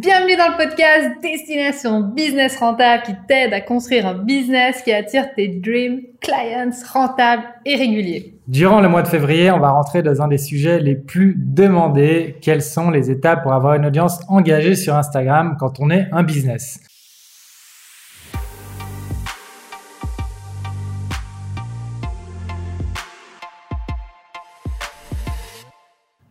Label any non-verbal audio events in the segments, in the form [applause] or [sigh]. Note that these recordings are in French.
Bienvenue dans le podcast Destination Business Rentable qui t'aide à construire un business qui attire tes dream clients rentables et réguliers. Durant le mois de février, on va rentrer dans un des sujets les plus demandés. Quelles sont les étapes pour avoir une audience engagée sur Instagram quand on est un business?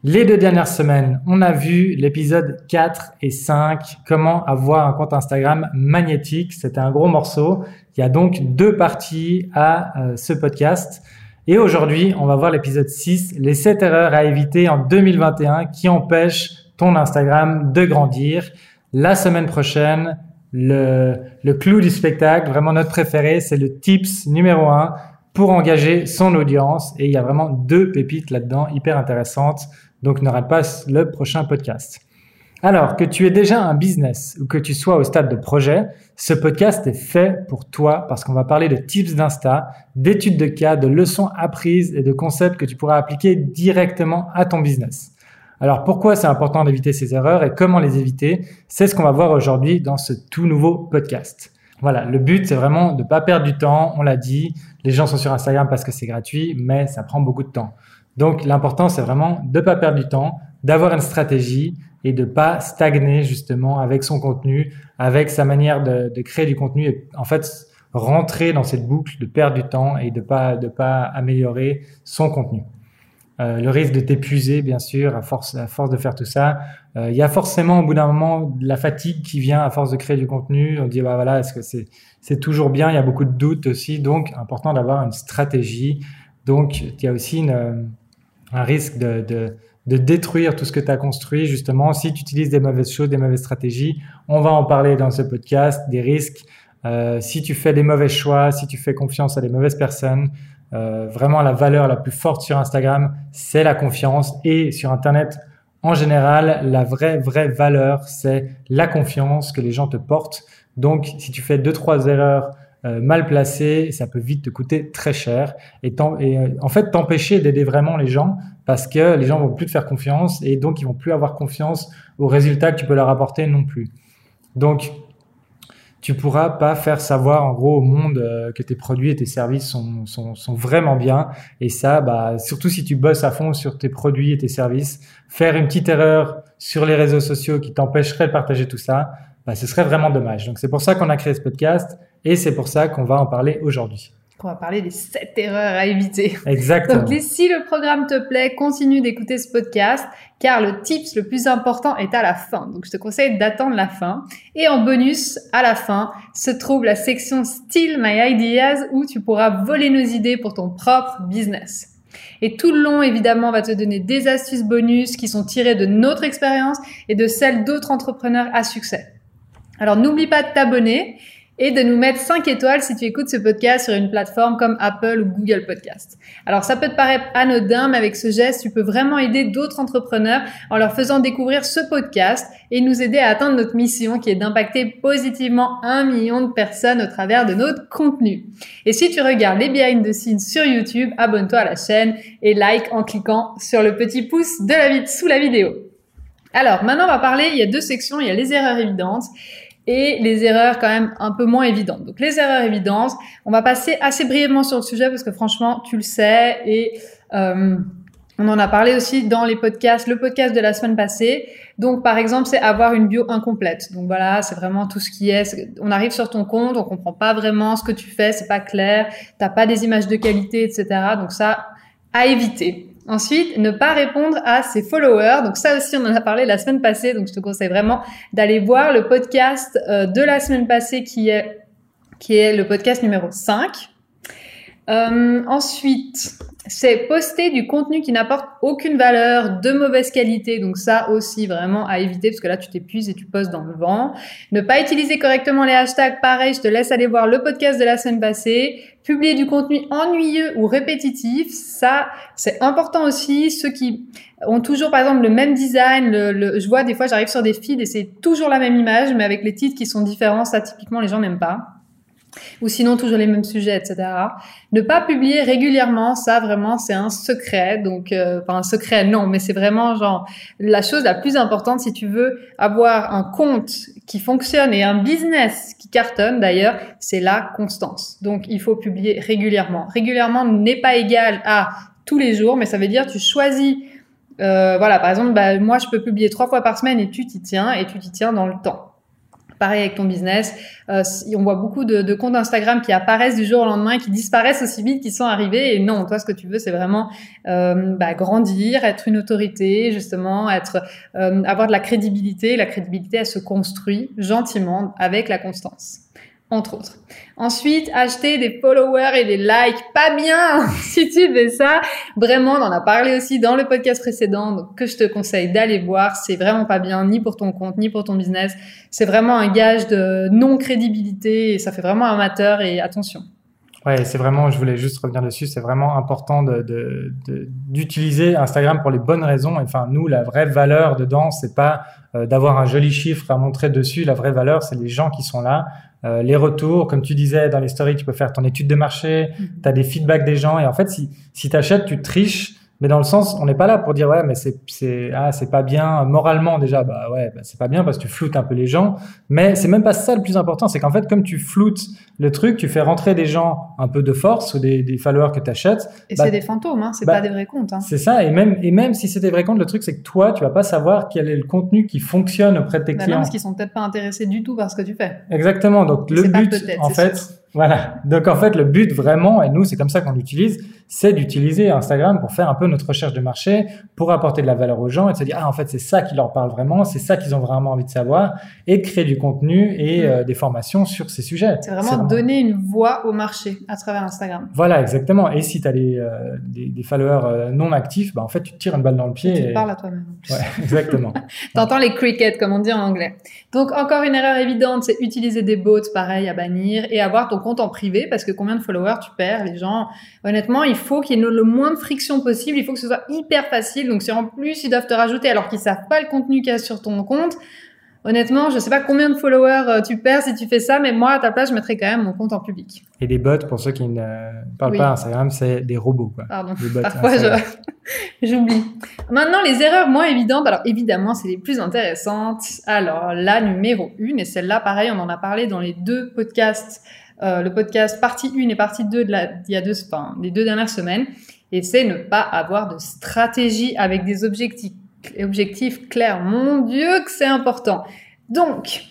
Les deux dernières semaines, on a vu l'épisode 4 et 5, comment avoir un compte Instagram magnétique. C'était un gros morceau. Il y a donc deux parties à euh, ce podcast. Et aujourd'hui, on va voir l'épisode 6, les 7 erreurs à éviter en 2021 qui empêchent ton Instagram de grandir. La semaine prochaine, le, le clou du spectacle, vraiment notre préféré, c'est le tips numéro 1 pour engager son audience. Et il y a vraiment deux pépites là-dedans hyper intéressantes. Donc ne rate pas le prochain podcast. Alors, que tu aies déjà un business ou que tu sois au stade de projet, ce podcast est fait pour toi parce qu'on va parler de tips d'Insta, d'études de cas, de leçons apprises et de concepts que tu pourras appliquer directement à ton business. Alors, pourquoi c'est important d'éviter ces erreurs et comment les éviter? C'est ce qu'on va voir aujourd'hui dans ce tout nouveau podcast. Voilà, le but, c'est vraiment de ne pas perdre du temps. On l'a dit, les gens sont sur Instagram parce que c'est gratuit, mais ça prend beaucoup de temps. Donc l'important, c'est vraiment de ne pas perdre du temps, d'avoir une stratégie et de pas stagner justement avec son contenu, avec sa manière de, créer du contenu et en fait rentrer dans cette boucle de perdre du temps et de pas de pas améliorer son contenu. Euh, le risque de t'épuiser, bien sûr, à force, à force de faire tout ça. Euh, il y a forcément, au bout d'un moment, de la fatigue qui vient à force de créer du contenu. On dit, bah voilà, est-ce que c'est, c'est toujours bien? Il y a beaucoup de doutes aussi. Donc, important d'avoir une stratégie. Donc, il y a aussi une, un risque de, de, de détruire tout ce que tu as construit, justement, si tu utilises des mauvaises choses, des mauvaises stratégies. On va en parler dans ce podcast, des risques. Euh, si tu fais des mauvais choix, si tu fais confiance à des mauvaises personnes, euh, vraiment la valeur la plus forte sur Instagram, c'est la confiance. Et sur Internet, en général, la vraie, vraie valeur, c'est la confiance que les gens te portent. Donc, si tu fais deux, trois erreurs euh, mal placé, ça peut vite te coûter très cher et, euh, en fait t'empêcher d'aider vraiment les gens parce que les gens vont plus te faire confiance et donc ils vont plus avoir confiance aux résultats que tu peux leur apporter non plus. Donc tu pourras pas faire savoir en gros au monde euh, que tes produits et tes services sont, sont, sont, vraiment bien. Et ça, bah, surtout si tu bosses à fond sur tes produits et tes services, faire une petite erreur sur les réseaux sociaux qui t'empêcherait de partager tout ça, bah, ce serait vraiment dommage. Donc c'est pour ça qu'on a créé ce podcast et c'est pour ça qu'on va en parler aujourd'hui. On va parler des 7 erreurs à éviter. Exactement. Donc, si le programme te plaît, continue d'écouter ce podcast, car le tips le plus important est à la fin. Donc, je te conseille d'attendre la fin. Et en bonus, à la fin, se trouve la section Steal My Ideas, où tu pourras voler nos idées pour ton propre business. Et tout le long, évidemment, on va te donner des astuces bonus qui sont tirées de notre expérience et de celles d'autres entrepreneurs à succès. Alors, n'oublie pas de t'abonner et de nous mettre 5 étoiles si tu écoutes ce podcast sur une plateforme comme Apple ou Google Podcast. Alors ça peut te paraître anodin, mais avec ce geste, tu peux vraiment aider d'autres entrepreneurs en leur faisant découvrir ce podcast et nous aider à atteindre notre mission qui est d'impacter positivement un million de personnes au travers de notre contenu. Et si tu regardes les behind the scenes sur YouTube, abonne-toi à la chaîne et like en cliquant sur le petit pouce de la sous la vidéo. Alors maintenant on va parler, il y a deux sections, il y a les erreurs évidentes et les erreurs quand même un peu moins évidentes. Donc les erreurs évidentes, on va passer assez brièvement sur le sujet parce que franchement, tu le sais et euh, on en a parlé aussi dans les podcasts, le podcast de la semaine passée. Donc par exemple, c'est avoir une bio incomplète. Donc voilà, c'est vraiment tout ce qui est. On arrive sur ton compte, on comprend pas vraiment ce que tu fais, c'est pas clair, t'as pas des images de qualité, etc. Donc ça, à éviter. Ensuite, ne pas répondre à ses followers. Donc ça aussi, on en a parlé la semaine passée. Donc je te conseille vraiment d'aller voir le podcast euh, de la semaine passée qui est, qui est le podcast numéro 5. Euh, ensuite, c'est poster du contenu qui n'apporte aucune valeur, de mauvaise qualité. Donc ça aussi vraiment à éviter parce que là tu t'épuises et tu postes dans le vent. Ne pas utiliser correctement les hashtags. Pareil, je te laisse aller voir le podcast de la semaine passée. Publier du contenu ennuyeux ou répétitif, ça c'est important aussi. Ceux qui ont toujours par exemple le même design, le, je vois des fois j'arrive sur des feeds et c'est toujours la même image mais avec les titres qui sont différents. Ça typiquement les gens n'aiment pas. Ou sinon toujours les mêmes sujets, etc. Ne pas publier régulièrement, ça vraiment c'est un secret. Donc, euh, enfin un secret, non, mais c'est vraiment genre la chose la plus importante si tu veux avoir un compte qui fonctionne et un business qui cartonne d'ailleurs, c'est la constance. Donc, il faut publier régulièrement. Régulièrement n'est pas égal à tous les jours, mais ça veut dire tu choisis euh, voilà, par exemple, bah, moi, je peux publier trois fois par semaine et tu t'y tiens et tu t'y tiens dans le temps. Pareil avec ton business. Euh, on voit beaucoup de, de, comptes Instagram qui apparaissent du jour au lendemain, qui disparaissent aussi vite qu'ils sont arrivés. Et non, toi, ce que tu veux, c'est vraiment euh, bah, grandir, être une autorité, justement, être, euh, avoir de la crédibilité. La crédibilité, elle se construit gentiment avec la constance entre autres. Ensuite, acheter des followers et des likes, pas bien [laughs] si tu fais ça. Vraiment, on en a parlé aussi dans le podcast précédent, que je te conseille d'aller voir. C'est vraiment pas bien, ni pour ton compte, ni pour ton business. C'est vraiment un gage de non-crédibilité et ça fait vraiment amateur et attention. Ouais, c'est vraiment, je voulais juste revenir dessus, c'est vraiment important de, d'utiliser Instagram pour les bonnes raisons. Enfin, nous, la vraie valeur dedans, c'est pas euh, d'avoir un joli chiffre à montrer dessus. La vraie valeur, c'est les gens qui sont là, euh, les retours, comme tu disais dans les stories, tu peux faire ton étude de marché, mm-hmm. tu as des feedbacks des gens et en fait si si tu achètes, tu triches mais dans le sens, on n'est pas là pour dire ouais, mais c'est c'est ah c'est pas bien moralement déjà. Bah ouais, bah, c'est pas bien parce que tu floutes un peu les gens. Mais c'est même pas ça le plus important, c'est qu'en fait comme tu floutes le truc, tu fais rentrer des gens un peu de force ou des, des followers que tu achètes. Et bah, c'est des fantômes, hein, c'est bah, pas des vrais comptes. Hein. C'est ça. Et même et même si c'est des vrais comptes, le truc c'est que toi, tu vas pas savoir quel est le contenu qui fonctionne auprès de tes bah clients. Non, parce qu'ils sont peut-être pas intéressés du tout par ce que tu fais. Exactement. Donc le but, en fait. Voilà. Donc en fait, le but vraiment, et nous c'est comme ça qu'on l'utilise, c'est d'utiliser Instagram pour faire un peu notre recherche de marché, pour apporter de la valeur aux gens et de se dire ah en fait c'est ça qui leur parle vraiment, c'est ça qu'ils ont vraiment envie de savoir, et de créer du contenu et mm. euh, des formations sur ces sujets. C'est vraiment, donner une voix au marché à travers Instagram. Voilà, exactement. Et si tu as euh, des, des, followers euh, non actifs, bah en fait tu te tires une balle dans le pied. Et tu parles à toi-même. Ouais, exactement. [laughs] T'entends les crickets comme on dit en anglais. Donc encore une erreur évidente, c'est utiliser des bots pareil à bannir et avoir ton compte en privé parce que combien de followers tu perds Les gens, honnêtement, il faut qu'il y ait le moins de friction possible. Il faut que ce soit hyper facile. Donc si en plus ils doivent te rajouter alors qu'ils savent pas le contenu qu'il y a sur ton compte, Honnêtement, je sais pas combien de followers euh, tu perds si tu fais ça, mais moi, à ta place, je mettrais quand même mon compte en public. Et des bots, pour ceux qui ne parlent pas Instagram, c'est des robots, quoi. Pardon. Parfois, [laughs] j'oublie. Maintenant, les erreurs moins évidentes. Alors, évidemment, c'est les plus intéressantes. Alors, la numéro une, et celle-là, pareil, on en a parlé dans les deux podcasts, euh, le podcast partie 1 et partie 2 de il y a deux, enfin, les deux dernières semaines. Et c'est ne pas avoir de stratégie avec des objectifs objectifs clairs. Mon Dieu que c'est important. Donc,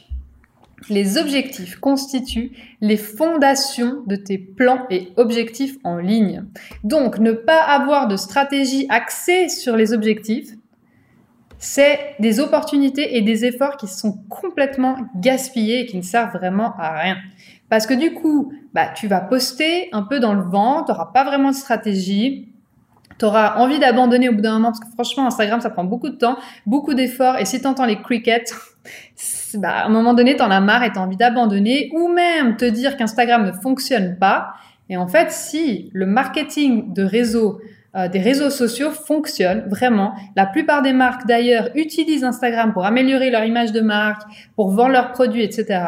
les objectifs constituent les fondations de tes plans et objectifs en ligne. Donc, ne pas avoir de stratégie axée sur les objectifs, c'est des opportunités et des efforts qui sont complètement gaspillés et qui ne servent vraiment à rien. Parce que du coup, bah, tu vas poster un peu dans le vent, tu n'auras pas vraiment de stratégie, tu auras envie d'abandonner au bout d'un moment parce que franchement Instagram ça prend beaucoup de temps, beaucoup d'efforts et si tu entends les crickets, [laughs] bah, à un moment donné tu en as marre et tu as envie d'abandonner ou même te dire qu'Instagram ne fonctionne pas. Et en fait, si le marketing de réseau euh, des réseaux sociaux fonctionne vraiment. La plupart des marques d'ailleurs utilisent Instagram pour améliorer leur image de marque, pour vendre leurs produits, etc.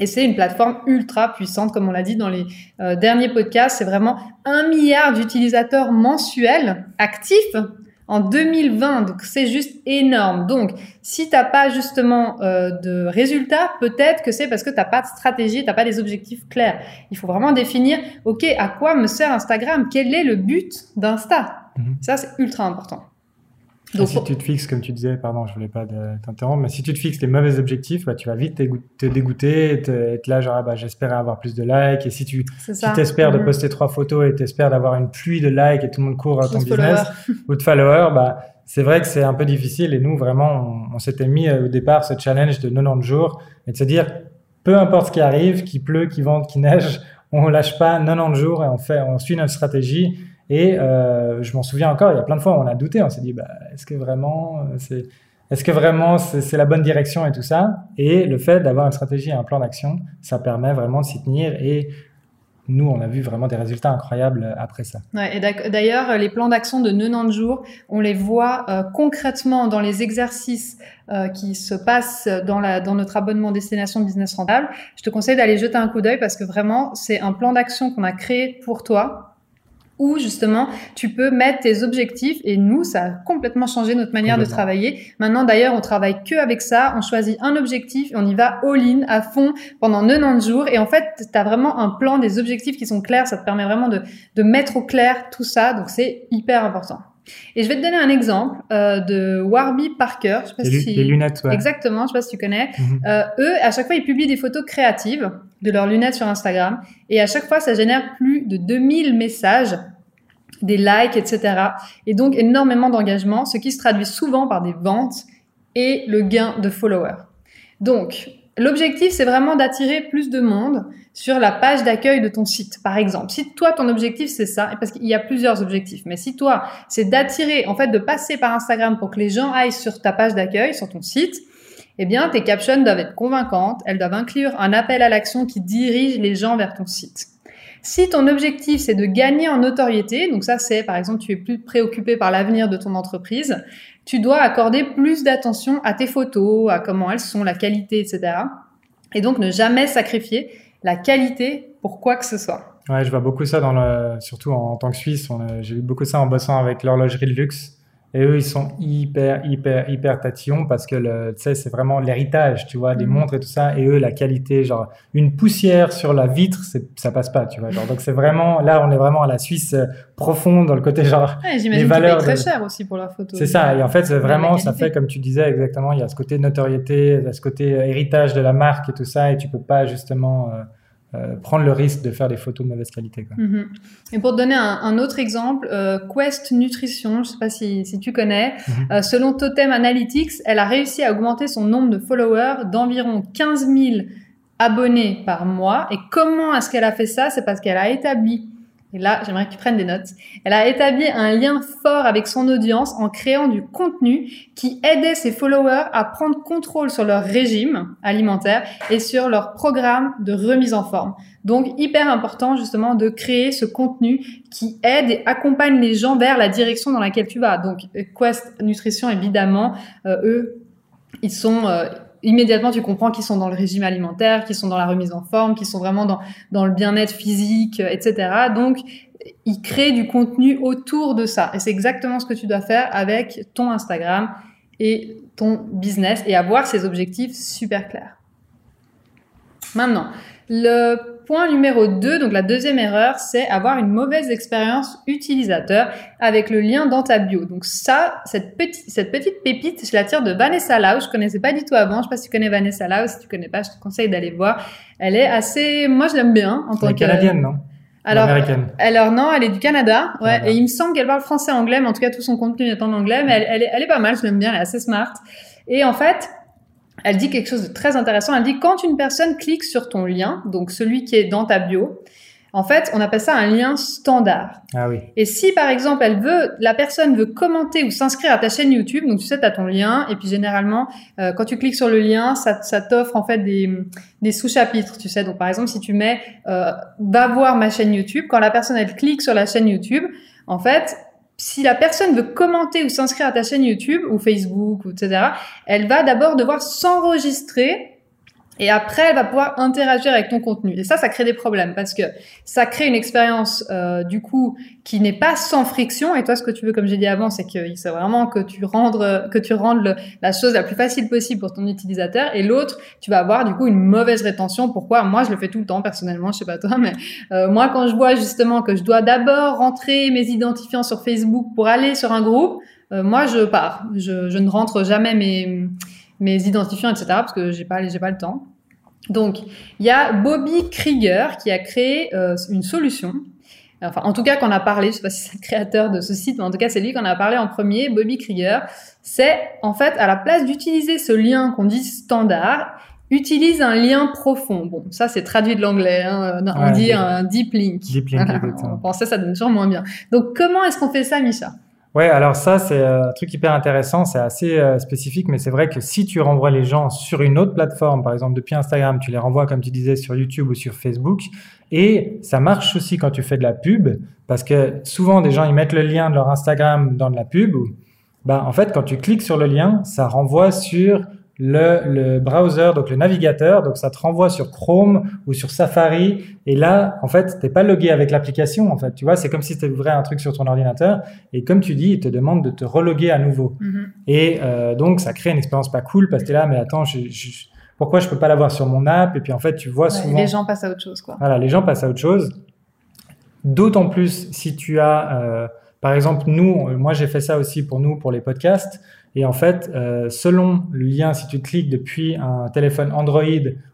Et c'est une plateforme ultra puissante, comme on l'a dit dans les euh, derniers podcasts. C'est vraiment un milliard d'utilisateurs mensuels actifs en 2020. Donc c'est juste énorme. Donc si t'as pas justement euh, de résultats, peut-être que c'est parce que t'as pas de stratégie, t'as pas des objectifs clairs. Il faut vraiment définir, ok, à quoi me sert Instagram? Quel est le but d'Insta? Mhm. Ça c'est ultra important. Donc, si tu te fixes, comme tu disais, pardon, je voulais pas t'interrompre, mais si tu te fixes les mauvais objectifs, bah, tu vas vite te dégoûter, être là, genre, ah, bah, j'espère avoir plus de likes. Et si tu t'espères de mm-hmm. poster trois photos et t'espères d'avoir une pluie de likes et tout le monde court à ton business [laughs] ou de followers, bah, c'est vrai que c'est un peu difficile. Et nous, vraiment, on, s'était mis euh, au départ ce challenge de 90 jours et de se dire, peu importe ce qui arrive, qu'il pleut, qu'il vente, qu'il neige, on lâche pas 90 jours et on fait, on suit notre stratégie et euh, je m'en souviens encore, il y a plein de fois où on a douté, on s'est dit, bah, est-ce que vraiment euh, c'est est-ce que vraiment c'est la bonne direction et tout ça? Et le fait d'avoir une stratégie et un plan d'action, ça permet vraiment de s'y tenir et nous, on a vu vraiment des résultats incroyables après ça. Ouais, et d'ailleurs, les plans d'action de 90 jours, on les voit euh, concrètement dans les exercices euh, qui se passent dans, dans notre abonnement destination business rentable. Je te conseille d'aller jeter un coup d'œil parce que vraiment, c'est un plan d'action qu'on a créé pour toi où justement tu peux mettre tes objectifs. Et nous ça a complètement changé notre manière de travailler. Maintenant d'ailleurs on travaille que avec ça, on choisit un objectif et on y va all-in à fond pendant 90 jours. Et en fait tu as vraiment un plan des objectifs qui sont clairs, ça te permet vraiment de, de mettre au clair tout ça. Donc c'est hyper important. Et je vais te donner un exemple euh, de Warby Parker. Je sais pas si... les lunettes, ouais. Exactement, je sais pas si tu connais. Mhm. euh, eux, à chaque fois, ils publient des photos créatives de leurs lunettes sur Instagram. Et à chaque fois, ça génère plus de 2000 messages des likes, etc. Et donc énormément d'engagement, ce qui se traduit souvent par des ventes et le gain de followers. Donc, l'objectif, c'est vraiment d'attirer plus de monde sur la page d'accueil de ton site, par exemple. Si toi, ton objectif, c'est ça, parce qu'il y a plusieurs objectifs, mais si toi, c'est d'attirer, en fait, de passer par Instagram pour que les gens aillent sur ta page d'accueil, sur ton site, eh bien, tes captions doivent être convaincantes, elles doivent inclure un appel à l'action qui dirige les gens vers ton site. Si ton objectif, c'est de gagner en notoriété, donc ça, c'est, par exemple, tu es plus préoccupé par l'avenir de ton entreprise, tu dois accorder plus d'attention à tes photos, à comment elles sont, la qualité, etc. Et donc, ne jamais sacrifier la qualité pour quoi que ce soit. Ouais, je vois beaucoup ça dans le, surtout en, tant que Suisse. J'ai vu beaucoup ça en bossant avec l'horlogerie de luxe. Et eux, ils sont hyper, hyper, hyper tatillons parce que le, tu sais, c'est vraiment l'héritage, tu vois, des mhm. montres et tout ça. Et eux, la qualité, genre, une poussière sur la vitre, ça passe pas, tu vois. Genre, donc c'est vraiment, là, on est vraiment à la Suisse euh, profonde dans le côté, genre, ouais, les valeurs. très cher aussi pour la photo. C'est ça. Et en fait, vraiment, ça fait, comme tu disais exactement, il y a ce côté notoriété, il y a ce côté euh, héritage de la marque et tout ça. Et tu peux pas, justement, euh, euh, prendre le risque de faire des photos de mauvaise qualité. Quoi. Mm-hmm. Et pour te donner un, autre exemple, euh, Quest Nutrition, je sais pas si, si tu connais, mm-hmm. euh, selon Totem Analytics, elle a réussi à augmenter son nombre de followers d'environ 15 000 abonnés par mois. Et comment est-ce qu'elle a fait ça? C'est parce qu'elle a établi et là, j'aimerais que tu prennes des notes. Elle a établi un lien fort avec son audience en créant du contenu qui aidait ses followers à prendre contrôle sur leur régime alimentaire et sur leur programme de remise en forme. Donc, hyper important justement de créer ce contenu qui aide et accompagne les gens vers la direction dans laquelle tu vas. Donc, Quest Nutrition, évidemment, euh, eux, ils sont... Euh, immédiatement tu comprends qu'ils sont dans le régime alimentaire, qu'ils sont dans la remise en forme, qu'ils sont vraiment dans, dans le bien-être physique, etc. Donc, ils créent du contenu autour de ça. Et c'est exactement ce que tu dois faire avec ton Instagram et ton business et avoir ces objectifs super clairs. Maintenant, le point numéro 2, donc la deuxième erreur, c'est avoir une mauvaise expérience utilisateur avec le lien dans ta bio. Donc ça, cette petite, cette petite pépite, je la tire de Vanessa Lau. Je connaissais pas du tout avant. Je sais pas si tu connais Vanessa Lau. Si tu connais pas, je te conseille d'aller voir. Elle est assez, moi je l'aime bien en tant que canadienne, non? Alors, alors non, elle est du Canada, ouais. Et il me semble qu'elle parle français, anglais, mais en tout cas tout son contenu est en anglais. Mais elle, elle, est, elle est pas mal, je l'aime bien, elle est assez smart. Et en fait, elle dit quelque chose de très intéressant. Elle dit quand une personne clique sur ton lien, donc celui qui est dans ta bio, en fait, on appelle ça un lien standard. Ah oui. Et si par exemple, elle veut, la personne veut commenter ou s'inscrire à ta chaîne YouTube, donc tu sais, tu as ton lien, et puis généralement, euh, quand tu cliques sur le lien, ça, ça t'offre en fait des, des sous-chapitres, tu sais. Donc par exemple, si tu mets euh, va voir ma chaîne YouTube, quand la personne elle clique sur la chaîne YouTube, en fait, si la personne veut commenter ou s'inscrire à ta chaîne YouTube ou Facebook, ou etc., elle va d'abord devoir s'enregistrer et après, elle va pouvoir interagir avec ton contenu. Et ça, ça crée des problèmes parce que ça crée une expérience euh, du coup qui n'est pas sans friction. Et toi, ce que tu veux, comme j'ai dit avant, c'est que c'est vraiment que tu rendes que tu rendes la chose la plus facile possible pour ton utilisateur. Et l'autre, tu vas avoir du coup une mauvaise rétention. Pourquoi? Moi, je le fais tout le temps personnellement. Je sais pas toi, mais euh, moi, quand je vois justement que je dois d'abord rentrer mes identifiants sur Facebook pour aller sur un groupe, euh, moi, je pars. Je, je ne rentre jamais mes mes identifiants, etc. parce que j'ai pas, j'ai pas le temps. Donc, il y a Bobby Krieger qui a créé euh, une solution. Enfin, en tout cas, qu'on a parlé, je sais pas si c'est le créateur de ce site, mais en tout cas, c'est lui qu'on a parlé en premier, Bobby Krieger. C'est, en fait, à la place d'utiliser ce lien qu'on dit standard, utilise un lien profond. Bon, ça, c'est traduit de l'anglais. Hein. On dit un deep link. Deep link, [laughs] On pensait ça donne toujours moins bien. Donc, comment est-ce qu'on fait ça, Micha Ouais, alors ça, c'est euh, un truc hyper intéressant, c'est assez euh, spécifique, mais c'est vrai que si tu renvoies les gens sur une autre plateforme, par exemple depuis Instagram, tu les renvoies, comme tu disais, sur YouTube ou sur Facebook, et ça marche aussi quand tu fais de la pub, parce que souvent, des gens, ils mettent le lien de leur Instagram dans de la pub, bah, en fait, quand tu cliques sur le lien, ça renvoie sur le, le, browser, donc le navigateur, donc ça te renvoie sur Chrome ou sur Safari. Et là, en fait, t'es pas logué avec l'application. En fait, tu vois, c'est comme si tu ouvrais un truc sur ton ordinateur. Et comme tu dis, il te demande de te reloguer à nouveau. Mm-hmm. Et euh, donc, ça crée une expérience pas cool parce que t'es là, mais attends, je, je, pourquoi je peux pas l'avoir sur mon app? Et puis en fait, tu vois Ouais, souvent. Les gens passent à autre chose, quoi. Voilà, les gens passent à autre chose. D'autant plus si tu as, euh, par exemple, nous, moi j'ai fait ça aussi pour nous, pour les podcasts. Et en fait, euh, selon le lien, si tu cliques depuis un téléphone Android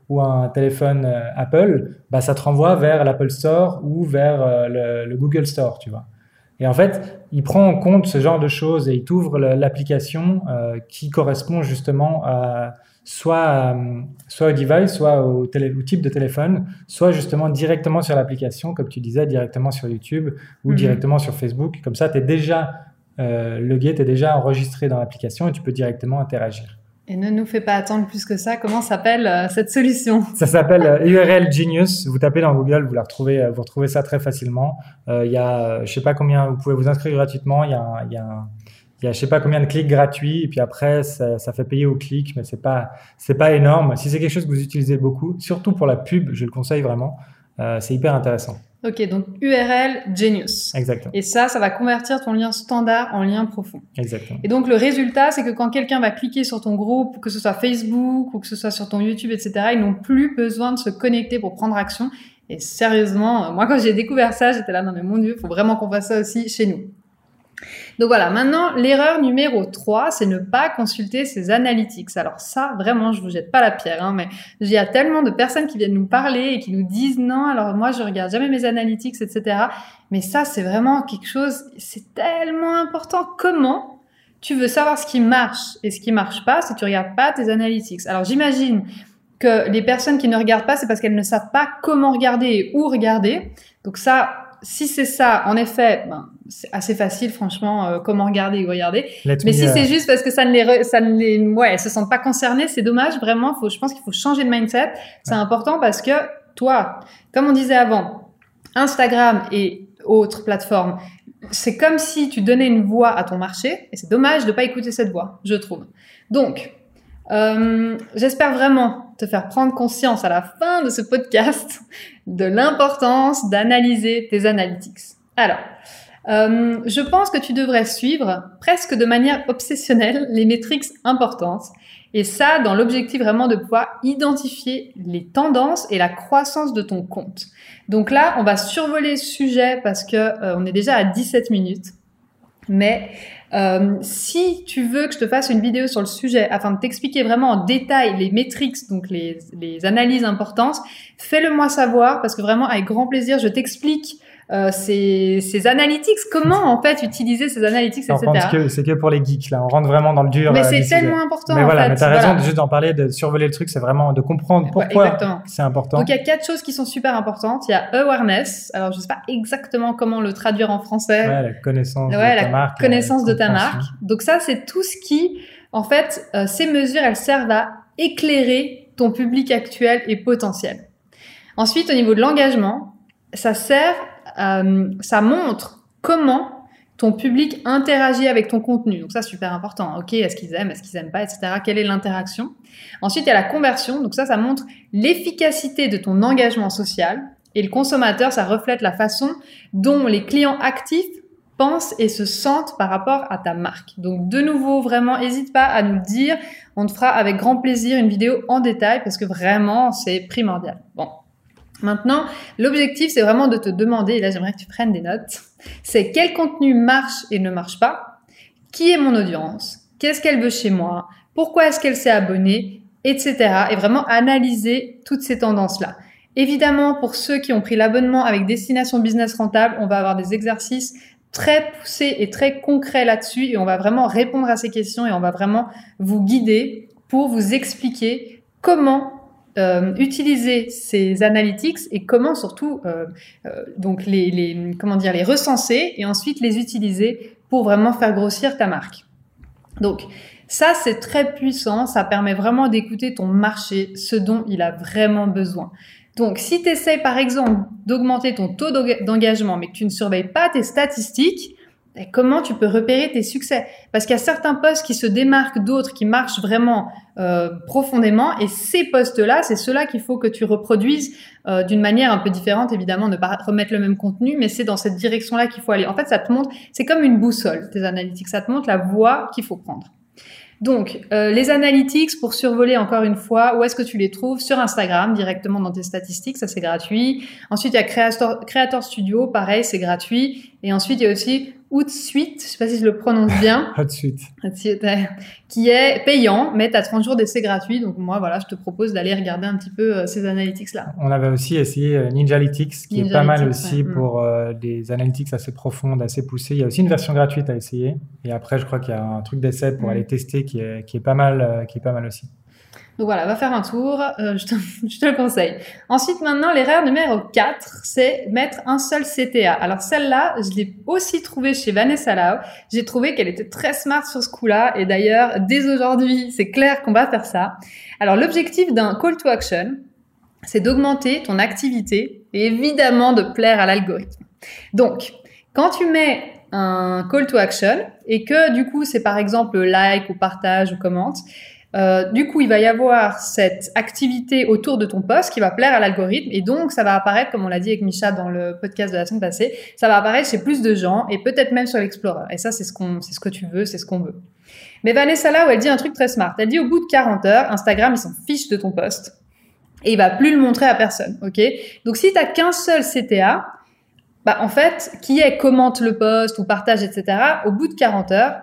ou un téléphone euh, Apple, bah, ça te renvoie vers l'Apple Store ou vers euh, le, le, Google Store, tu vois. Et en fait, il prend en compte ce genre de choses et il t'ouvre l'application qui correspond justement à soit, soit au device, soit au, télé, au, type de téléphone, soit justement directement sur l'application, comme tu disais, directement sur YouTube ou Mhm. directement sur Facebook. Comme ça, tu es déjà euh, le guet est déjà enregistré dans l'application et tu peux directement interagir. Et ne nous fais pas attendre plus que ça. Comment s'appelle euh, cette solution? Ça s'appelle euh, URL Genius. Vous tapez dans Google, vous la retrouvez, euh, vous retrouvez ça très facilement. Euh, Il y a, euh, je sais pas combien, vous pouvez vous inscrire gratuitement. Il y a, y a, un- il y a, je sais pas combien de clics gratuits. Et puis après, ça, ça fait payer au clic, mais c'est pas, c'est pas énorme. Si c'est quelque chose que vous utilisez beaucoup, surtout pour la pub, je le conseille vraiment. Euh, c'est hyper intéressant. Ok, donc URL Genius. Exactement. Et ça, ça va convertir ton lien standard en lien profond. Exactement. Et donc le résultat, c'est que quand quelqu'un va cliquer sur ton groupe, que ce soit Facebook ou que ce soit sur ton YouTube, etc., ils n'ont plus besoin de se connecter pour prendre action. Et sérieusement, euh, moi quand j'ai découvert ça, j'étais là, non mais mon Dieu, faut vraiment qu'on fasse ça aussi chez nous. Donc voilà, maintenant, l'erreur numéro 3, c'est ne pas consulter ses analytics. Alors ça, vraiment, je vous jette pas la pierre, hein, mais il y a tellement de personnes qui viennent nous parler et qui nous disent non, alors moi je regarde jamais mes analytics, etc. Mais ça, c'est vraiment quelque chose, c'est tellement important. Comment tu veux savoir ce qui marche et ce qui marche pas si tu regardes pas tes analytics? Alors j'imagine que les personnes qui ne regardent pas, c'est parce qu'elles ne savent pas comment regarder et où regarder. Donc ça, si c'est ça, en effet, ben, c'est assez facile, franchement, euh, comment regarder où regarder. Mais si c'est juste parce que ça ne les, re- ça ne les, ouais, elles se sentent pas concernées, c'est dommage. Vraiment, faut, je pense qu'il faut changer de mindset. C'est important parce que toi, comme on disait avant, Instagram et autres plateformes, c'est comme si tu donnais une voix à ton marché et c'est dommage de pas écouter cette voix, je trouve. Donc, euh, j'espère vraiment te faire prendre conscience à la fin de ce podcast de l'importance d'analyser tes analytics. Alors, euh, je pense que tu devrais suivre presque de manière obsessionnelle les métriques importantes. Et ça, dans l'objectif vraiment de pouvoir identifier les tendances et la croissance de ton compte. Donc là, on va survoler ce sujet parce que euh, on est déjà à 17 minutes. Mais euh, si tu veux que je te fasse une vidéo sur le sujet afin de t'expliquer vraiment en détail les métriques, donc les, les analyses importantes, fais-le moi savoir parce que vraiment avec grand plaisir, je t'explique euh, ces, ces analytics, comment en fait utiliser ces analytics, etc. que c'est que pour les geeks là. On rentre vraiment dans le dur. Mais euh, c'est tellement important. Mais en voilà, fait. mais t'as raison Voilà. juste d'en parler, de survoler le truc, c'est vraiment de comprendre Ouais, pourquoi exactement. c'est important. Donc il y a quatre choses qui sont super importantes. Il y a awareness. Alors je sais pas exactement comment le traduire en français. Ouais, la connaissance Ouais, de ta la marque. connaissance de ta marque. Donc ça, c'est tout ce qui, en fait, euh, ces mesures, elles servent à éclairer ton public actuel et potentiel. Ensuite, au niveau de l'engagement, ça sert, euh, ça montre comment ton public interagit avec ton contenu. Donc ça, super important. Ok, est-ce qu'ils aiment, est-ce qu'ils aiment pas, etc. Quelle est l'interaction? Ensuite, il y a la conversion. Donc ça, ça montre l'efficacité de ton engagement social. Et le consommateur, ça reflète la façon dont les clients actifs pensent et se sentent par rapport à ta marque. Donc de nouveau, vraiment, n'hésite pas à nous le dire. On te fera avec grand plaisir une vidéo en détail parce que vraiment, c'est primordial. Bon. Maintenant, l'objectif, c'est vraiment de te demander, et là j'aimerais que tu prennes des notes, c'est quel contenu marche et ne marche pas, qui est mon audience, qu'est-ce qu'elle veut chez moi, pourquoi est-ce qu'elle s'est abonnée, etc. Et vraiment analyser toutes ces tendances-là. Évidemment, pour ceux qui ont pris l'abonnement avec Destination Business Rentable, on va avoir des exercices très poussés et très concrets là-dessus et on va vraiment répondre à ces questions et on va vraiment vous guider pour vous expliquer comment euh, utiliser ces analytics et comment surtout euh, euh, donc les, les comment dire les recenser et ensuite les utiliser pour vraiment faire grossir ta marque. Donc, ça, c'est très puissant. Ça permet vraiment d'écouter ton marché, ce dont il a vraiment besoin. Donc, si tu essaies, par exemple, d'augmenter ton taux d'engagement, mais que tu ne surveilles pas tes statistiques, comment tu peux repérer tes succès? Parce qu'il y a certains postes qui se démarquent d'autres, qui marchent vraiment euh, profondément, et ces postes-là, c'est ceux-là qu'il faut que tu reproduises euh, d'une manière un peu différente, évidemment, ne pas remettre le même contenu, mais c'est dans cette direction-là qu'il faut aller. En fait, ça te montre, c'est comme une boussole, tes analytiques, ça te montre la voie qu'il faut prendre. Donc, euh, les analytics, pour survoler encore une fois, où est-ce que tu les trouves? Sur Instagram, directement dans tes statistiques, ça c'est gratuit. Ensuite, il y a Creator, Creator Studio, pareil, c'est gratuit. Et ensuite, il y a aussi Outsuite, je sais pas si je le prononce bien. [laughs] Outsuite. Qui est payant, mais tu as 30 jours d'essai gratuit. Donc moi, voilà, je te propose d'aller regarder un petit peu euh, ces analytics-là. On avait aussi essayé euh, Ninjalytics, qui est pas mal aussi pour euh, des analytics assez profondes, assez poussées. Il y a aussi une version gratuite à essayer. Et après, je crois qu'il y a un truc d'essai pour mm. aller tester qui est, qui est pas mal, qui est pas mal aussi. Donc voilà, va faire un tour, euh, je, te, [laughs] le conseille. Ensuite, maintenant, l'erreur numéro 4, c'est mettre un seul CTA. Alors celle-là, je l'ai aussi trouvée chez Vanessa Lau. J'ai trouvé qu'elle était très smart sur ce coup-là. Et d'ailleurs, dès aujourd'hui, c'est clair qu'on va faire ça. Alors l'objectif d'un call to action, c'est d'augmenter ton activité et évidemment de plaire à l'algorithme. Donc, quand tu mets un call to action et que du coup c'est par exemple like ou partage ou commente, euh, du coup, il va y avoir cette activité autour de ton poste qui va plaire à l'algorithme et donc ça va apparaître, comme on l'a dit avec Micha dans le podcast de la semaine passée, ça va apparaître chez plus de gens et peut-être même sur l'Explorer. Et ça, c'est ce qu'on, c'est ce que tu veux, c'est ce qu'on veut. Mais Vanessa là où elle dit un truc très smart. Elle dit au bout de 40 heures, Instagram, il s'en fiche de ton poste et il va plus le montrer à personne. Ok? Donc si t'as qu'un seul CTA, bah en fait, qui est commente le poste ou partage, etc. Au bout de 40 heures,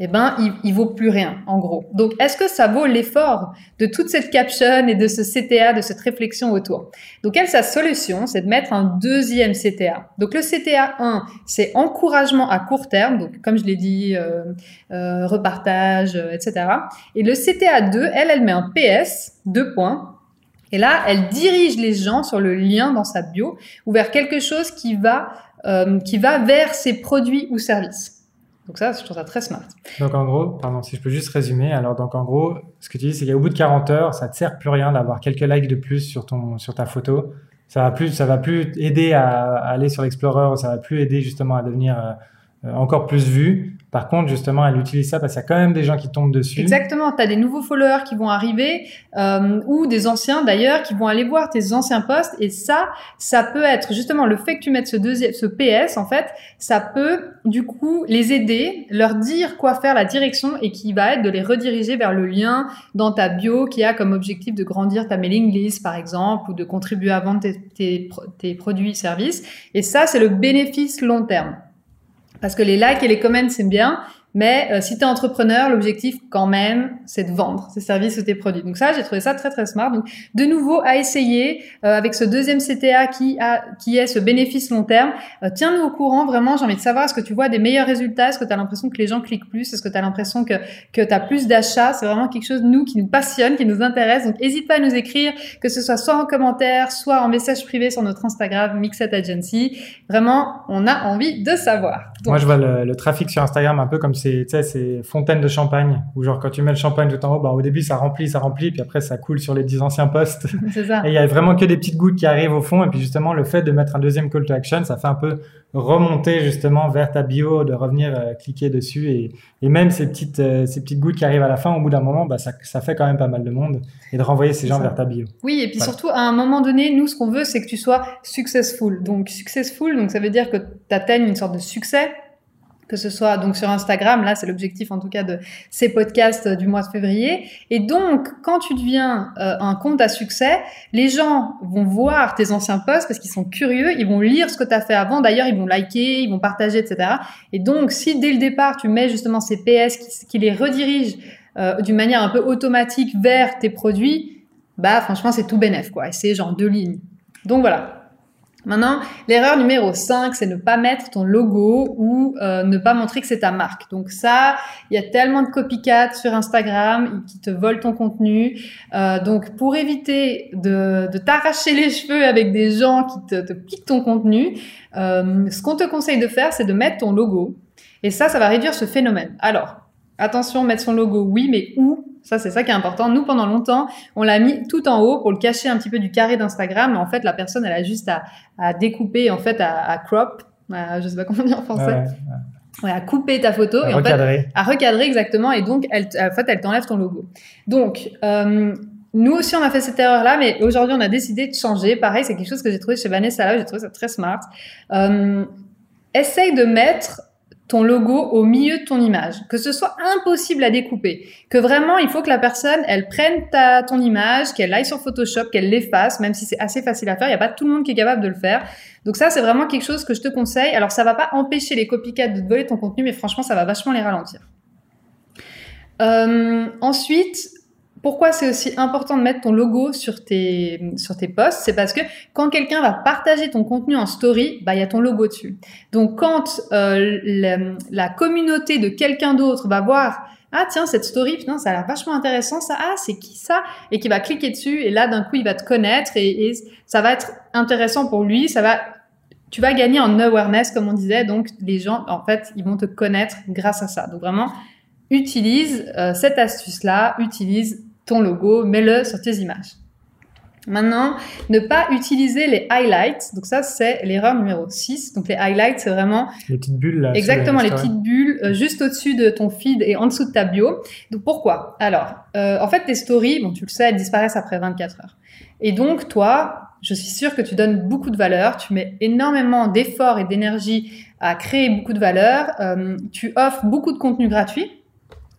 eh ben, il, il vaut plus rien, en gros. Donc, est-ce que ça vaut l'effort de toute cette caption et de ce CTA, de cette réflexion autour? Donc, elle, sa solution, c'est de mettre un deuxième CTA. Donc, le CTA 1, c'est encouragement à court terme, donc comme je l'ai dit, euh, euh, repartage, euh, etc. Et le CTA 2, elle, elle met un PS, deux points, et là, elle dirige les gens sur le lien dans sa bio ou vers quelque chose qui va, euh, qui va vers ses produits ou services. Donc ça, je trouve ça très smart. Donc en gros, pardon, si je peux juste résumer. Alors donc en gros, ce que tu dis, c'est qu'au bout de 40 heures, ça te sert plus rien d'avoir quelques likes de plus sur ton sur ta photo. Ça va va plus aider à, aller sur l'Explorer. Ça va plus aider justement à devenir euh, encore plus vu. Par contre, justement, elle utilise ça parce qu'il y a quand même des gens qui tombent dessus. Exactement. Tu as des nouveaux followers qui vont arriver euh, ou des anciens d'ailleurs qui vont aller voir tes anciens posts. Et ça, ça peut être justement le fait que tu mettes ce deuxième, ce PS en fait, ça peut du coup les aider, leur dire quoi faire, la direction et qui va être de les rediriger vers le lien dans ta bio qui a comme objectif de grandir ta mailing list par exemple ou de contribuer à vendre tes, tes, tes produits, services. Et ça, c'est le bénéfice long terme. Parce que les likes et les comments, c'est bien, mais euh, si tu es entrepreneur, l'objectif quand même, c'est de vendre tes services ou tes produits. Donc ça, j'ai trouvé ça très très smart. Donc de nouveau à essayer euh, avec ce deuxième CTA qui a qui est ce bénéfice long terme. Euh, tiens-nous au courant vraiment, j'ai envie de savoir est-ce que tu vois des meilleurs résultats, est-ce que tu as l'impression que les gens cliquent plus, est-ce que tu as l'impression que que tu as plus d'achats, c'est vraiment quelque chose nous qui nous passionne, qui nous intéresse. Donc n'hésite pas à nous écrire que ce soit soit en commentaire, soit en message privé sur notre Instagram Mixed Agency. Vraiment, on a envie de savoir. Moi, je vois le, le trafic sur Instagram un peu comme c'est, tu sais, c'est fontaine de champagne, où genre quand tu mets le champagne tout en haut, bah, au début ça remplit, ça remplit, puis après ça coule sur les dix anciens postes. [laughs] C'est ça. Et il y a vraiment que des petites gouttes qui arrivent au fond, et puis justement le fait de mettre un deuxième call to action, ça fait un peu remonter justement vers ta bio, de revenir euh, cliquer dessus, et, et même ces petites, euh, ces petites gouttes qui arrivent à la fin, au bout d'un moment, bah, ça, ça fait quand même pas mal de monde, et de renvoyer ces gens vers ta bio. Oui, et puis surtout à un moment donné, nous ce qu'on veut, c'est que tu sois successful. Donc successful, donc ça veut dire que tu atteignes une sorte de succès que ce soit donc sur Instagram, là c'est l'objectif en tout cas de ces podcasts euh, du mois de février. Et donc quand tu deviens euh, un compte à succès, les gens vont voir tes anciens posts parce qu'ils sont curieux, ils vont lire ce que tu as fait avant, d'ailleurs ils vont liker, ils vont partager, etc. Et donc si dès le départ tu mets justement ces PS qui, les redirigent euh, d'une manière un peu automatique vers tes produits, bah franchement c'est tout bénef quoi. Et c'est genre deux lignes. Donc voilà, Maintenant, l'erreur numéro 5, c'est ne pas mettre ton logo ou euh, ne pas montrer que c'est ta marque. Donc ça, il y a tellement de copycats sur Instagram qui te volent ton contenu. Euh, donc pour éviter de, t'arracher les cheveux avec des gens qui te, te piquent ton contenu, euh, ce qu'on te conseille de faire, c'est de mettre ton logo Et ça, ça va réduire ce phénomène. Alors, attention, mettre son logo, oui, mais où? Ça, c'est ça qui est important. Nous, pendant longtemps, on l'a mis tout en haut pour le cacher un petit peu du carré d'Instagram. En fait, la personne, elle a juste à, découper, en fait, à, crop. Euh, je sais pas comment dire en français. Ouais, à couper ta photo à et recadrer. en fait à recadrer exactement et donc elle en fait elle t'enlève ton logo. Donc euh, nous aussi, on a fait cette erreur-là, mais aujourd'hui, on a décidé de changer. Pareil, c'est quelque chose que j'ai trouvé chez Vanessa là, j'ai trouvé ça très smart. Euh, essaye de mettre ton logo au milieu de ton image, que ce soit impossible à découper, que vraiment il faut que la personne elle prenne ta ton image, qu'elle aille sur Photoshop, qu'elle l'efface, même si c'est assez facile à faire, il n'y a pas tout le monde qui est capable de le faire. Donc ça c'est vraiment quelque chose que je te conseille. Alors ça va pas empêcher les copycats de te voler ton contenu, mais franchement ça va vachement les ralentir. Euh, ensuite, pourquoi c'est aussi important de mettre ton logo sur tes, sur tes posts C'est parce que quand quelqu'un va partager ton contenu en story, bah, il y a ton logo dessus. Donc, quand euh, la, communauté de quelqu'un d'autre va voir ah tiens cette story putain ça a l'air vachement intéressant ça. Ah c'est qui ça? et qui va cliquer dessus et là d'un coup il va te connaître et, ça va être intéressant pour lui ça va tu vas gagner en awareness comme on disait. Donc les gens en fait ils vont te connaître grâce à ça. Donc vraiment utilise euh, cette astuce là utilise ton logo, mets-le sur tes images. Maintenant, ne pas utiliser les highlights. Donc ça, c'est l'erreur numéro 6. Donc les highlights, c'est vraiment... Les petites bulles. Là, exactement, les petites bulles euh, juste au-dessus de ton feed et en dessous de ta bio. Donc pourquoi? Alors, euh, en fait, tes stories, bon, tu le sais, elles disparaissent après 24 heures. Et donc, toi, je suis sûre que tu donnes beaucoup de valeur, tu mets énormément d'efforts et d'énergie à créer beaucoup de valeur, euh, tu offres beaucoup de contenu gratuit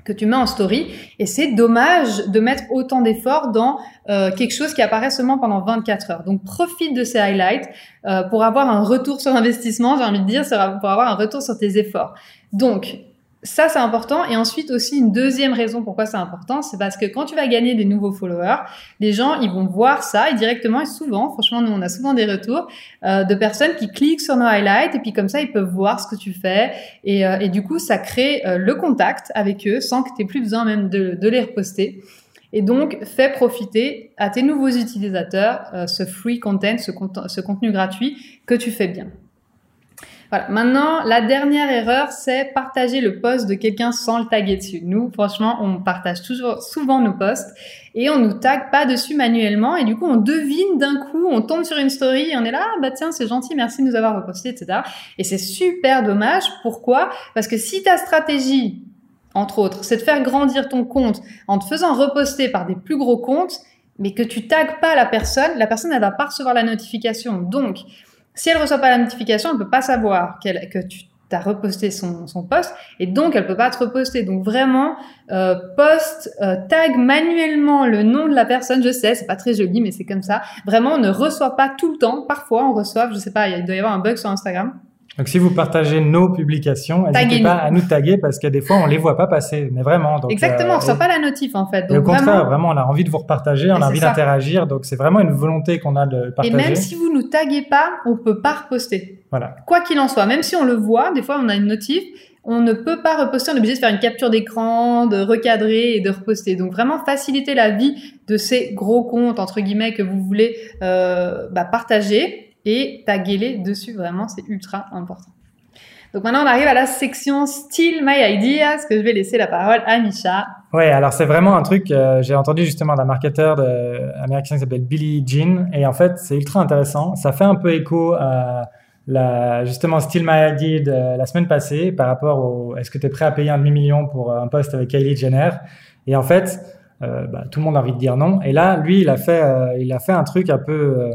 que tu mets en story. Et c'est dommage de mettre autant d'efforts dans euh, quelque chose qui apparaît seulement pendant 24 heures. Donc profite de ces highlights euh, pour avoir un retour sur investissement, j'ai envie de dire, pour avoir un retour sur tes efforts. Donc ça, c'est important. Et ensuite aussi, une deuxième raison pourquoi c'est important, c'est parce que quand tu vas gagner des nouveaux followers, les gens, ils vont voir ça et directement, et souvent, franchement, nous, on a souvent des retours euh, de personnes qui cliquent sur nos highlights et puis comme ça, ils peuvent voir ce que tu fais. Et, euh, et du coup, ça crée euh, le contact avec eux sans que tu plus besoin même de, de, les reposter. Et donc, fais profiter à tes nouveaux utilisateurs ce free content, ce, ce contenu gratuit que tu fais bien. Voilà. Maintenant, la dernière erreur, c'est partager le post de quelqu'un sans le taguer dessus. Nous, franchement, on partage toujours souvent nos posts et on nous tag pas dessus manuellement et du coup, on devine d'un coup, on tombe sur une story et on est là, ah, bah tiens, c'est gentil, merci de nous avoir reposté, etc. Et c'est super dommage. Pourquoi? Parce que si ta stratégie, entre autres, c'est de faire grandir ton compte en te faisant reposter par des plus gros comptes, mais que tu tagues pas la personne, la personne, elle va pas recevoir la notification. Donc, si elle reçoit pas la notification, elle peut pas savoir que tu as reposté son, son post et donc elle peut pas te reposter. Donc vraiment, euh, post, euh, tag manuellement le nom de la personne. Je sais, c'est pas très joli, mais c'est comme ça. Vraiment, on ne reçoit pas tout le temps. Parfois, on reçoit, je sais pas, il doit y avoir un bug sur Instagram. Donc, si vous partagez nos publications, n'hésitez pas à nous taguer parce que des fois, on les voit pas passer, mais vraiment. Donc, Exactement, on ne reçoit pas la notif en fait. Donc, au contraire, vraiment, on a envie de vous repartager, on a envie d'interagir. Donc, c'est vraiment une volonté qu'on a de partager. Et même si vous nous taguez pas, on peut pas reposter. Voilà. Quoi qu'il en soit, même si on le voit, des fois, on a une notif, on ne peut pas reposter, on est obligé de faire une capture d'écran, de recadrer et de reposter. Donc vraiment faciliter la vie de ces gros comptes entre guillemets que vous voulez euh, bah, partager et taguer-les dessus. Vraiment, c'est ultra important. Donc maintenant, on arrive à la section Still My Ideas, que je vais laisser la parole à Misha? Ouais, alors c'est vraiment un truc, euh, j'ai entendu justement d'un marketeur américain qui s'appelle Billy Jean, et en fait, c'est ultra intéressant. Ça fait un peu écho à la, justement Still My Idea de la semaine passée par rapport au est-ce que tu es prêt à payer un demi-million pour un poste avec Kylie Jenner? Et en fait, euh, bah, tout le monde a envie de dire non. Et là, lui, il a fait, euh, il a fait un truc un peu euh,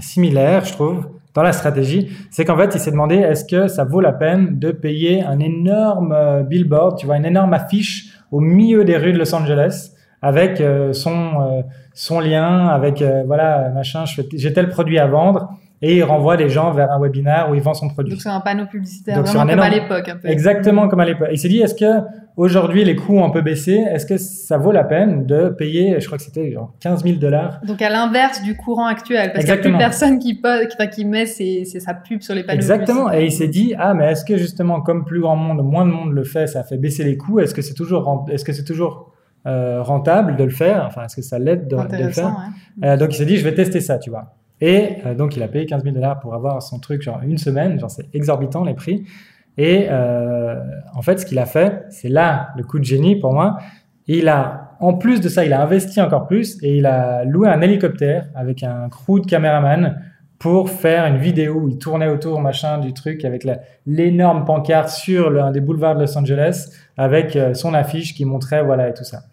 similaire, je trouve, dans la stratégie. C'est qu'en fait, il s'est demandé est-ce que ça vaut la peine de payer un énorme billboard, tu vois, une énorme affiche au milieu des rues de Los Angeles avec son son lien, avec voilà machin, j'ai tel produit à vendre et il renvoie les gens vers un webinaire où il vend son produit. Donc c'est un panneau publicitaire, vraiment comme à l'époque. Exactement comme à l'époque. Il s'est dit, est-ce que aujourd'hui les coûts ont un peu baissé? Est-ce que ça vaut la peine de payer, je crois que c'était genre 15 000 dollars? Donc à l'inverse du courant actuel, parce qu'il n'y a plus personne qui, met ses, sa pub sur les panneaux Exactement. Et il s'est dit, ah mais est-ce que justement comme plus grand monde, moins de monde le fait, ça fait baisser les coûts? Est-ce que c'est toujours, est-ce que c'est toujours euh, rentable de le faire? Enfin, est-ce que ça l'aide de, de, le faire? euh, Donc il s'est dit, je vais tester ça, tu vois. Et euh, donc, il a payé 15 000 dollars pour avoir son truc, genre une semaine. Genre, c'est exorbitant les prix. Et euh, en fait, ce qu'il a fait, c'est là le coup de génie pour moi. Il a, en plus de ça, il a investi encore plus et il a loué un hélicoptère avec un crew de caméraman pour faire une vidéo où il tournait autour machin du truc avec l'énorme pancarte sur l'un des boulevards de Los Angeles avec euh, son affiche qui montrait voilà et tout ça.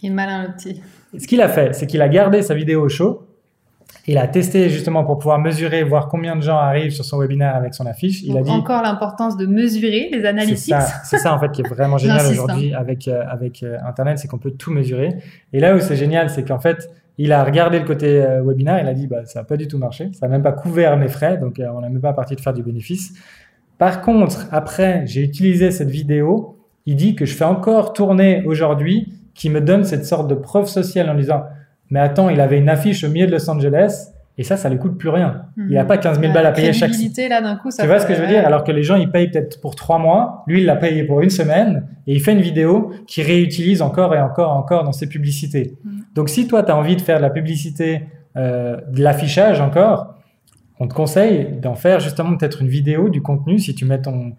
Il est malin le petit. Ce qu'il a fait, c'est qu'il a gardé sa vidéo au show il a testé justement pour pouvoir mesurer, voir combien de gens arrivent sur son webinaire avec son affiche. Il a dit encore l'importance de mesurer les analytics. C'est ça, en fait qui est vraiment génial aujourd'hui avec euh, avec euh, Internet, c'est qu'on peut tout mesurer. Et là où c'est génial, c'est qu'en fait il a regardé le côté euh, webinaire, il a dit bah ça n'a pas du tout marché, ça n'a même pas couvert mes frais, donc on n'a même pas parti de faire du bénéfice. Par contre, après j'ai utilisé cette vidéo, il dit que je fais encore tourner aujourd'hui, qui me donne cette sorte de preuve sociale en disant mais attends, il avait une affiche au milieu de Los Angeles. Et ça, ça lui coûte plus rien. Il n'a pas 15 000 balles à payer chaque. là d'un coup, ça. Tu vois ce que je veux dire? Alors que les gens, ils payent peut-être pour trois mois. Lui, il l'a payé pour une semaine et il fait une vidéo qui réutilise encore et encore et encore dans ses publicités. Mm. Donc, si toi, tu as envie de faire de la publicité, euh, de l'affichage encore, on te conseille d'en faire justement peut-être une vidéo du contenu. Si tu mets ton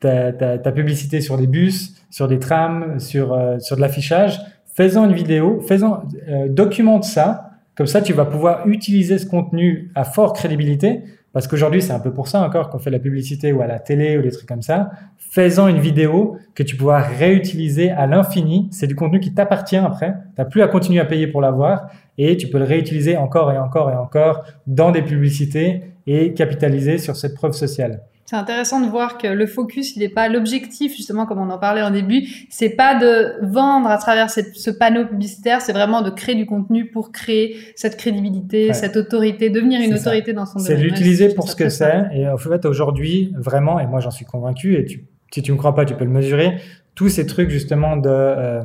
ta, ta, ta publicité sur des bus, sur des trams, sur euh, sur de l'affichage, faisant une vidéo, faisant, euh, documente ça. Comme ça, tu vas pouvoir utiliser ce contenu à forte crédibilité. Parce qu'aujourd'hui, c'est un peu pour ça encore qu'on fait la publicité ou à la télé ou des trucs comme ça. Faisant une vidéo que tu pourras réutiliser à l'infini. C'est du contenu qui t'appartient après. Tu n'as plus à continuer à payer pour l'avoir. Et tu peux le réutiliser encore et encore et encore dans des publicités et capitaliser sur cette preuve sociale. C'est intéressant de voir que le focus, il n'est pas l'objectif, justement, comme on en parlait en début. C'est pas de vendre à travers cette, ce panneau publicitaire, c'est vraiment de créer du contenu pour créer cette crédibilité, cette autorité, devenir une autorité dans son domaine. C'est l'utiliser pour ce que c'est. Et en fait, aujourd'hui, vraiment, et moi j'en suis convaincu, et tu, si tu me crois pas, tu peux le mesurer, tous ces trucs justement de, euh,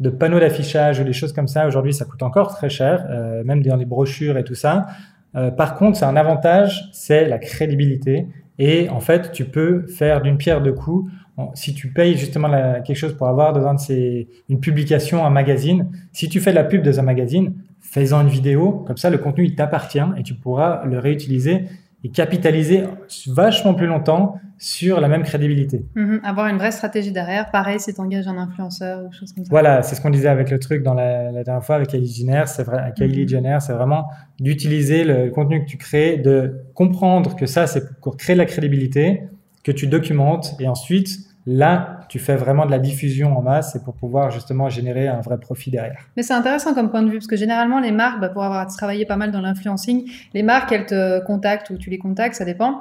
de panneaux d'affichage ou des choses comme ça, aujourd'hui, ça coûte encore très cher, euh, même dans les brochures et tout ça. Euh, par contre, c'est un avantage, c'est la crédibilité et en fait, tu peux faire d'une pierre deux coups. Si tu payes justement quelque chose pour avoir dans ces, une publication, un magazine, si tu fais la pub dans un magazine, fais-en une vidéo. Comme ça, le contenu, il t'appartient et tu pourras le réutiliser et capitaliser vachement plus longtemps sur la même crédibilité. Mhm. avoir une vraie stratégie derrière. Pareil, si tu engages un influenceur ou chose comme ça. Voilà, c'est ce qu'on disait avec le truc dans la, la dernière fois avec Kylie Jenner. C'est vrai, Kylie mhm. Jenner, c'est vraiment d'utiliser le contenu que tu crées, de comprendre que ça, c'est pour créer de la crédibilité, que tu documentes et ensuite, là, tu fais vraiment de la diffusion en masse et pour pouvoir justement générer un vrai profit derrière. Mais c'est intéressant comme point de vue parce que généralement les marques, bah, pour avoir travaillé pas mal dans l'influencing, les marques elles te contactent ou tu les contactes, ça dépend.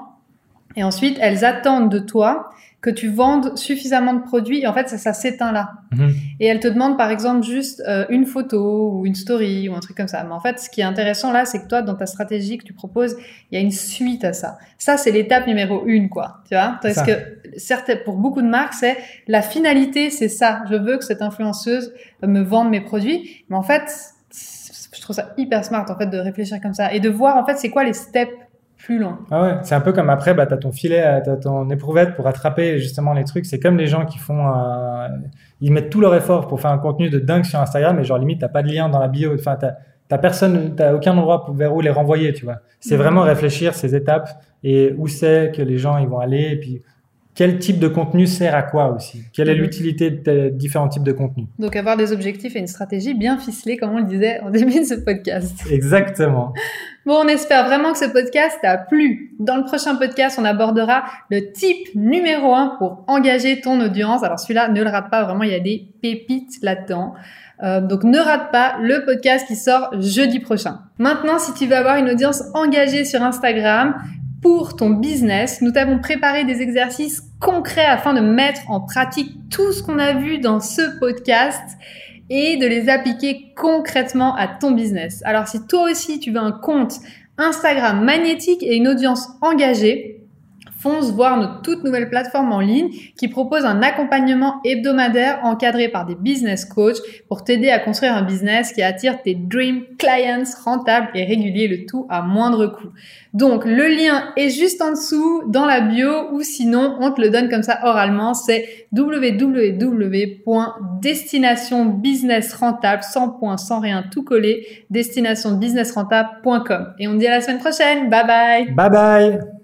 Et ensuite, elles attendent de toi que tu vendes suffisamment de produits. Et en fait, ça, ça s'éteint là. Mhm. Et elles te demandent, par exemple, juste euh, une photo ou une story ou un truc comme ça. Mais en fait, ce qui est intéressant là, c'est que toi, dans ta stratégie que tu proposes, il y a une suite à ça. Ça, c'est l'étape numéro une, quoi. Tu vois? Parce que certes, pour beaucoup de marques, c'est la finalité, c'est ça. Je veux que cette influenceuse me vende mes produits. Mais en fait, je trouve ça hyper smart, en fait, de réfléchir comme ça et de voir, en fait, c'est quoi les steps plus long. Ah ouais, c'est un peu comme après, bah, tu as ton filet, euh, tu as ton éprouvette pour attraper justement les trucs. C'est comme les gens qui font, euh, ils mettent tout leur effort pour faire un contenu de dingue sur Instagram, mais genre limite, t'as pas de lien dans la bio. Enfin, t'as personne, t'as aucun endroit pour, vers où les renvoyer, tu vois. C'est mmh. vraiment réfléchir ces étapes et où c'est que les gens ils vont aller et puis quel type de contenu sert à quoi aussi? Quelle est mhm. l'utilité de différents types de contenus? Donc avoir des objectifs et une stratégie bien ficelée, comme on le disait en [laughs] début de ce podcast. Exactement. bon, on espère vraiment que ce podcast t'a plu. Dans le prochain podcast, on abordera le type numéro un pour engager ton audience. Alors celui-là, ne le rate pas, vraiment, il y a des pépites là-dedans. Euh, donc ne rate pas le podcast qui sort jeudi prochain. Maintenant, si tu veux avoir une audience engagée sur Instagram, pour ton business, nous t'avons préparé des exercices concrets afin de mettre en pratique tout ce qu'on a vu dans ce podcast et de les appliquer concrètement à ton business. Alors si toi aussi tu veux un compte Instagram magnétique et une audience engagée, fonce voir notre toute nouvelle plateforme en ligne qui propose un accompagnement hebdomadaire encadré par des business coachs pour t'aider à construire un business qui attire tes dream clients rentables et réguliers, le tout à moindre coût. Donc le lien est juste en dessous dans la bio ou sinon on te le donne comme ça oralement, c'est www.destinationbusinessrentable sans point sans rien tout coller destinationbusinessrentable.com et on te dit à la semaine prochaine. Bye bye. Bye bye.